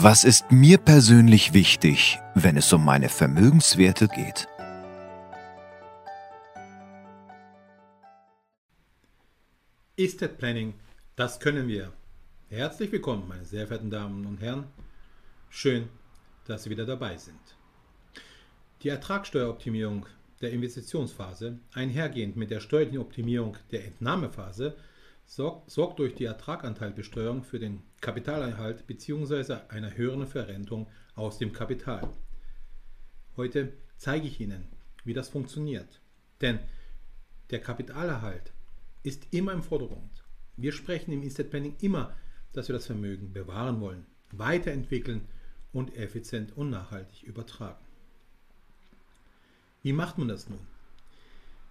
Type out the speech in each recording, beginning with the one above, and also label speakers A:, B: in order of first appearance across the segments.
A: Was ist mir persönlich wichtig, wenn es um meine Vermögenswerte geht?
B: Estate Planning, das können wir. Herzlich willkommen, meine sehr verehrten Damen und Herren. Schön, dass Sie wieder dabei sind. Die Ertragssteueroptimierung der Investitionsphase, einhergehend mit der steuerlichen Optimierung der Entnahmephase, sorgt, sorgt durch die Ertraganteilbesteuerung für den Kapitalerhalt bzw. einer höheren Verrentung aus dem Kapital. Heute zeige ich Ihnen, wie das funktioniert. Denn der Kapitalerhalt ist immer im Vordergrund. Wir sprechen im Estate Planning immer, dass wir das Vermögen bewahren wollen, weiterentwickeln und effizient und nachhaltig übertragen. Wie macht man das nun?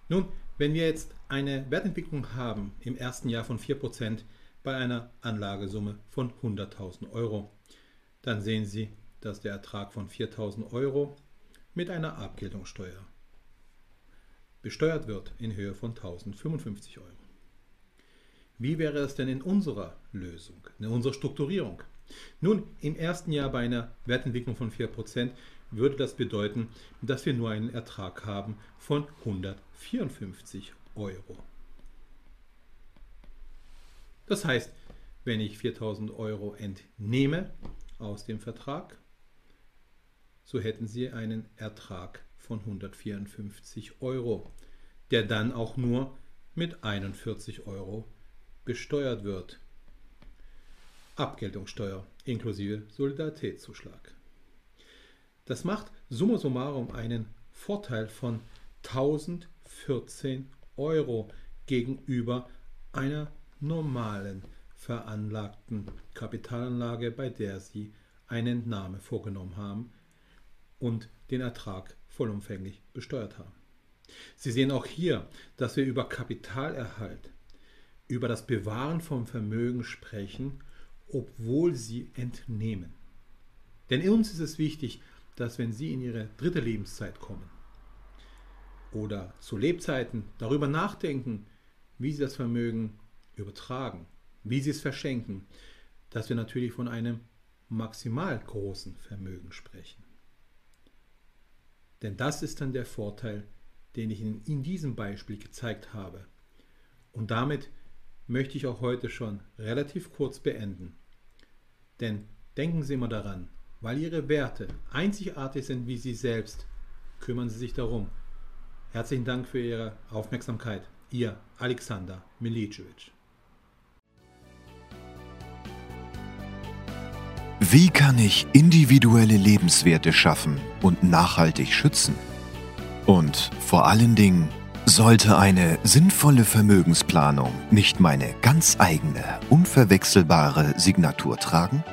B: Nun, wenn wir jetzt eine Wertentwicklung haben im ersten Jahr von 4% bei einer Anlagesumme von 100.000 Euro, dann sehen Sie, dass der Ertrag von 4.000 Euro mit einer Abgeltungssteuer besteuert wird in Höhe von 1055 Euro. Wie wäre es denn in unserer Lösung, in unserer Strukturierung? Nun, im ersten Jahr bei einer Wertentwicklung von 4% würde das bedeuten, dass wir nur einen Ertrag haben von 154 Euro. Das heißt, wenn ich 4000 Euro entnehme aus dem Vertrag, so hätten Sie einen Ertrag von 154 Euro, der dann auch nur mit 41 Euro besteuert wird. Abgeltungssteuer inklusive Solidaritätszuschlag. Das macht summa summarum einen Vorteil von 1014 Euro gegenüber einer normalen veranlagten Kapitalanlage, bei der Sie eine Entnahme vorgenommen haben und den Ertrag vollumfänglich besteuert haben. Sie sehen auch hier, dass wir über Kapitalerhalt, über das Bewahren vom Vermögen sprechen, obwohl Sie entnehmen. Denn uns ist es wichtig, dass wenn Sie in Ihre dritte Lebenszeit kommen oder zu Lebzeiten darüber nachdenken, wie Sie das Vermögen übertragen, wie Sie es verschenken, dass wir natürlich von einem maximal großen Vermögen sprechen. Denn das ist dann der Vorteil, den ich Ihnen in diesem Beispiel gezeigt habe. Und damit möchte ich auch heute schon relativ kurz beenden. Denn denken Sie immer daran, weil ihre Werte einzigartig sind wie sie selbst, kümmern sie sich darum. Herzlichen Dank für Ihre Aufmerksamkeit. Ihr Alexander Milicevic.
A: Wie kann ich individuelle Lebenswerte schaffen und nachhaltig schützen? Und vor allen Dingen, sollte eine sinnvolle Vermögensplanung nicht meine ganz eigene, unverwechselbare Signatur tragen?